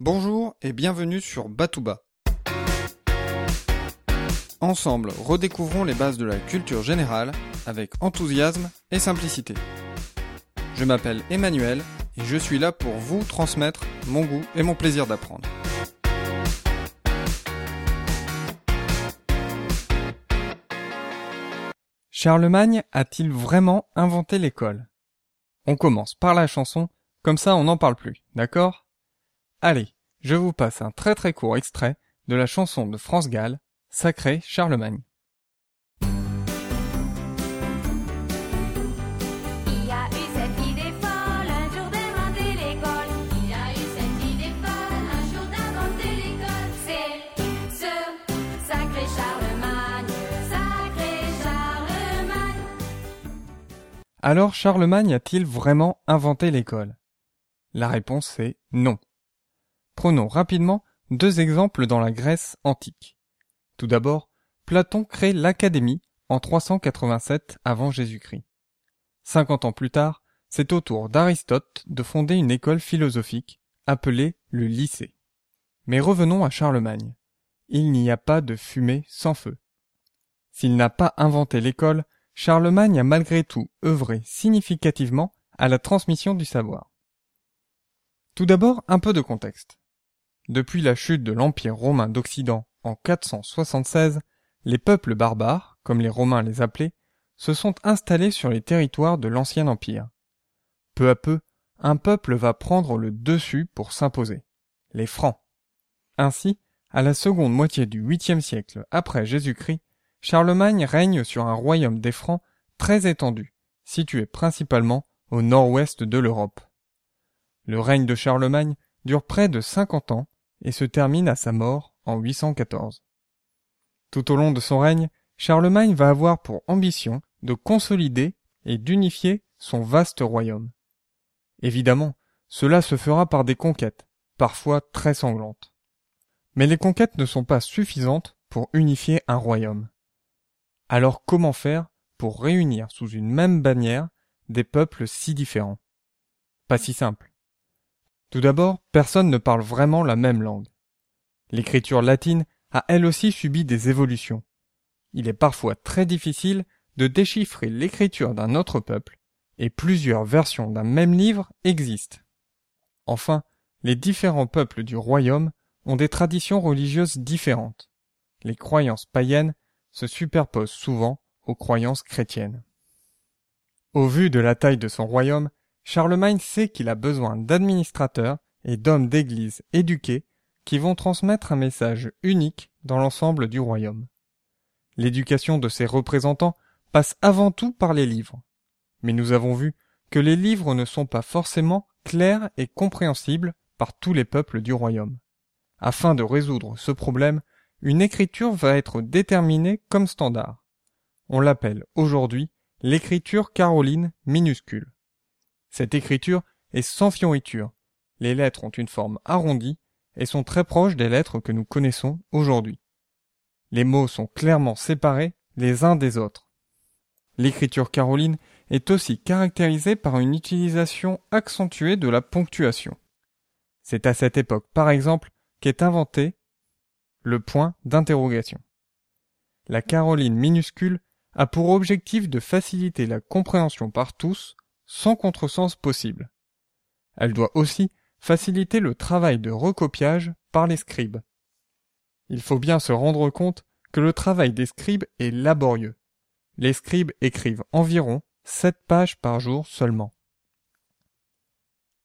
Bonjour et bienvenue sur Batouba. Ensemble, redécouvrons les bases de la culture générale avec enthousiasme et simplicité. Je m'appelle Emmanuel et je suis là pour vous transmettre mon goût et mon plaisir d'apprendre. Charlemagne a-t-il vraiment inventé l'école? On commence par la chanson, comme ça on n'en parle plus, d'accord? Allez, je vous passe un très très court extrait de la chanson de France Gall, Sacré Charlemagne. Alors Charlemagne a-t-il vraiment inventé l'école? La réponse est non. Prenons rapidement deux exemples dans la Grèce antique. Tout d'abord, Platon crée l'Académie en 387 avant Jésus-Christ. Cinquante ans plus tard, c'est au tour d'Aristote de fonder une école philosophique appelée le lycée. Mais revenons à Charlemagne. Il n'y a pas de fumée sans feu. S'il n'a pas inventé l'école, Charlemagne a malgré tout œuvré significativement à la transmission du savoir. Tout d'abord, un peu de contexte. Depuis la chute de l'Empire romain d'Occident en 476, les peuples barbares, comme les Romains les appelaient, se sont installés sur les territoires de l'ancien empire. Peu à peu, un peuple va prendre le dessus pour s'imposer, les Francs. Ainsi, à la seconde moitié du 8e siècle après Jésus-Christ, Charlemagne règne sur un royaume des Francs très étendu, situé principalement au nord-ouest de l'Europe. Le règne de Charlemagne dure près de 50 ans et se termine à sa mort en 814. Tout au long de son règne, Charlemagne va avoir pour ambition de consolider et d'unifier son vaste royaume. Évidemment, cela se fera par des conquêtes, parfois très sanglantes. Mais les conquêtes ne sont pas suffisantes pour unifier un royaume. Alors comment faire pour réunir sous une même bannière des peuples si différents? Pas si simple. Tout d'abord, personne ne parle vraiment la même langue. L'écriture latine a elle aussi subi des évolutions. Il est parfois très difficile de déchiffrer l'écriture d'un autre peuple, et plusieurs versions d'un même livre existent. Enfin, les différents peuples du royaume ont des traditions religieuses différentes. Les croyances païennes se superposent souvent aux croyances chrétiennes. Au vu de la taille de son royaume, Charlemagne sait qu'il a besoin d'administrateurs et d'hommes d'église éduqués qui vont transmettre un message unique dans l'ensemble du royaume. L'éducation de ses représentants passe avant tout par les livres. Mais nous avons vu que les livres ne sont pas forcément clairs et compréhensibles par tous les peuples du royaume. Afin de résoudre ce problème, une écriture va être déterminée comme standard. On l'appelle aujourd'hui l'écriture caroline minuscule. Cette écriture est sans fioriture. Les lettres ont une forme arrondie et sont très proches des lettres que nous connaissons aujourd'hui. Les mots sont clairement séparés les uns des autres. L'écriture caroline est aussi caractérisée par une utilisation accentuée de la ponctuation. C'est à cette époque, par exemple, qu'est inventé le point d'interrogation. La caroline minuscule a pour objectif de faciliter la compréhension par tous sans contresens possible. Elle doit aussi faciliter le travail de recopiage par les scribes. Il faut bien se rendre compte que le travail des scribes est laborieux. Les scribes écrivent environ 7 pages par jour seulement.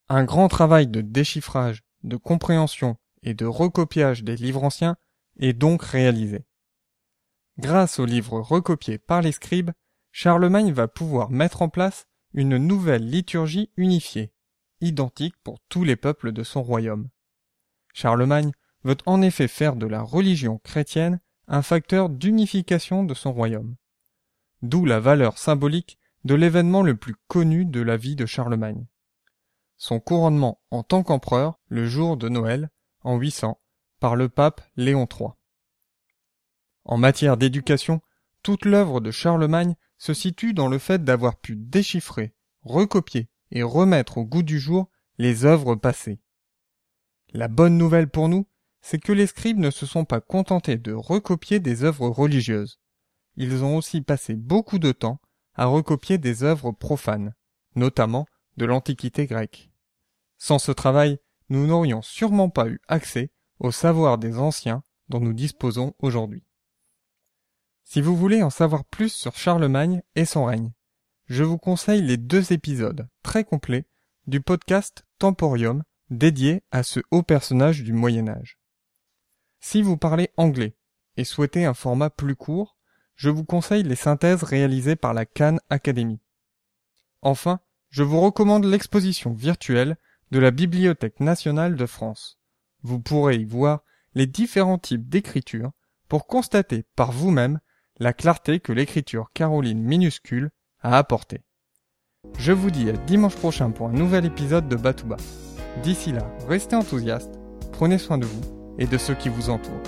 Un grand travail de déchiffrage, de compréhension et de recopiage des livres anciens est donc réalisé. Grâce aux livres recopiés par les scribes, Charlemagne va pouvoir mettre en place une nouvelle liturgie unifiée, identique pour tous les peuples de son royaume. Charlemagne veut en effet faire de la religion chrétienne un facteur d'unification de son royaume. D'où la valeur symbolique de l'événement le plus connu de la vie de Charlemagne. Son couronnement en tant qu'empereur le jour de Noël, en 800, par le pape Léon III. En matière d'éducation, toute l'œuvre de Charlemagne se situe dans le fait d'avoir pu déchiffrer, recopier et remettre au goût du jour les œuvres passées. La bonne nouvelle pour nous, c'est que les scribes ne se sont pas contentés de recopier des œuvres religieuses. Ils ont aussi passé beaucoup de temps à recopier des œuvres profanes, notamment de l'Antiquité grecque. Sans ce travail, nous n'aurions sûrement pas eu accès au savoir des anciens dont nous disposons aujourd'hui. Si vous voulez en savoir plus sur Charlemagne et son règne, je vous conseille les deux épisodes très complets du podcast Temporium dédié à ce haut personnage du Moyen Âge. Si vous parlez anglais et souhaitez un format plus court, je vous conseille les synthèses réalisées par la Khan Academy. Enfin, je vous recommande l'exposition virtuelle de la Bibliothèque nationale de France. Vous pourrez y voir les différents types d'écriture pour constater par vous-même la clarté que l'écriture caroline minuscule a apportée. Je vous dis à dimanche prochain pour un nouvel épisode de Batouba. D'ici là, restez enthousiastes, prenez soin de vous et de ceux qui vous entourent.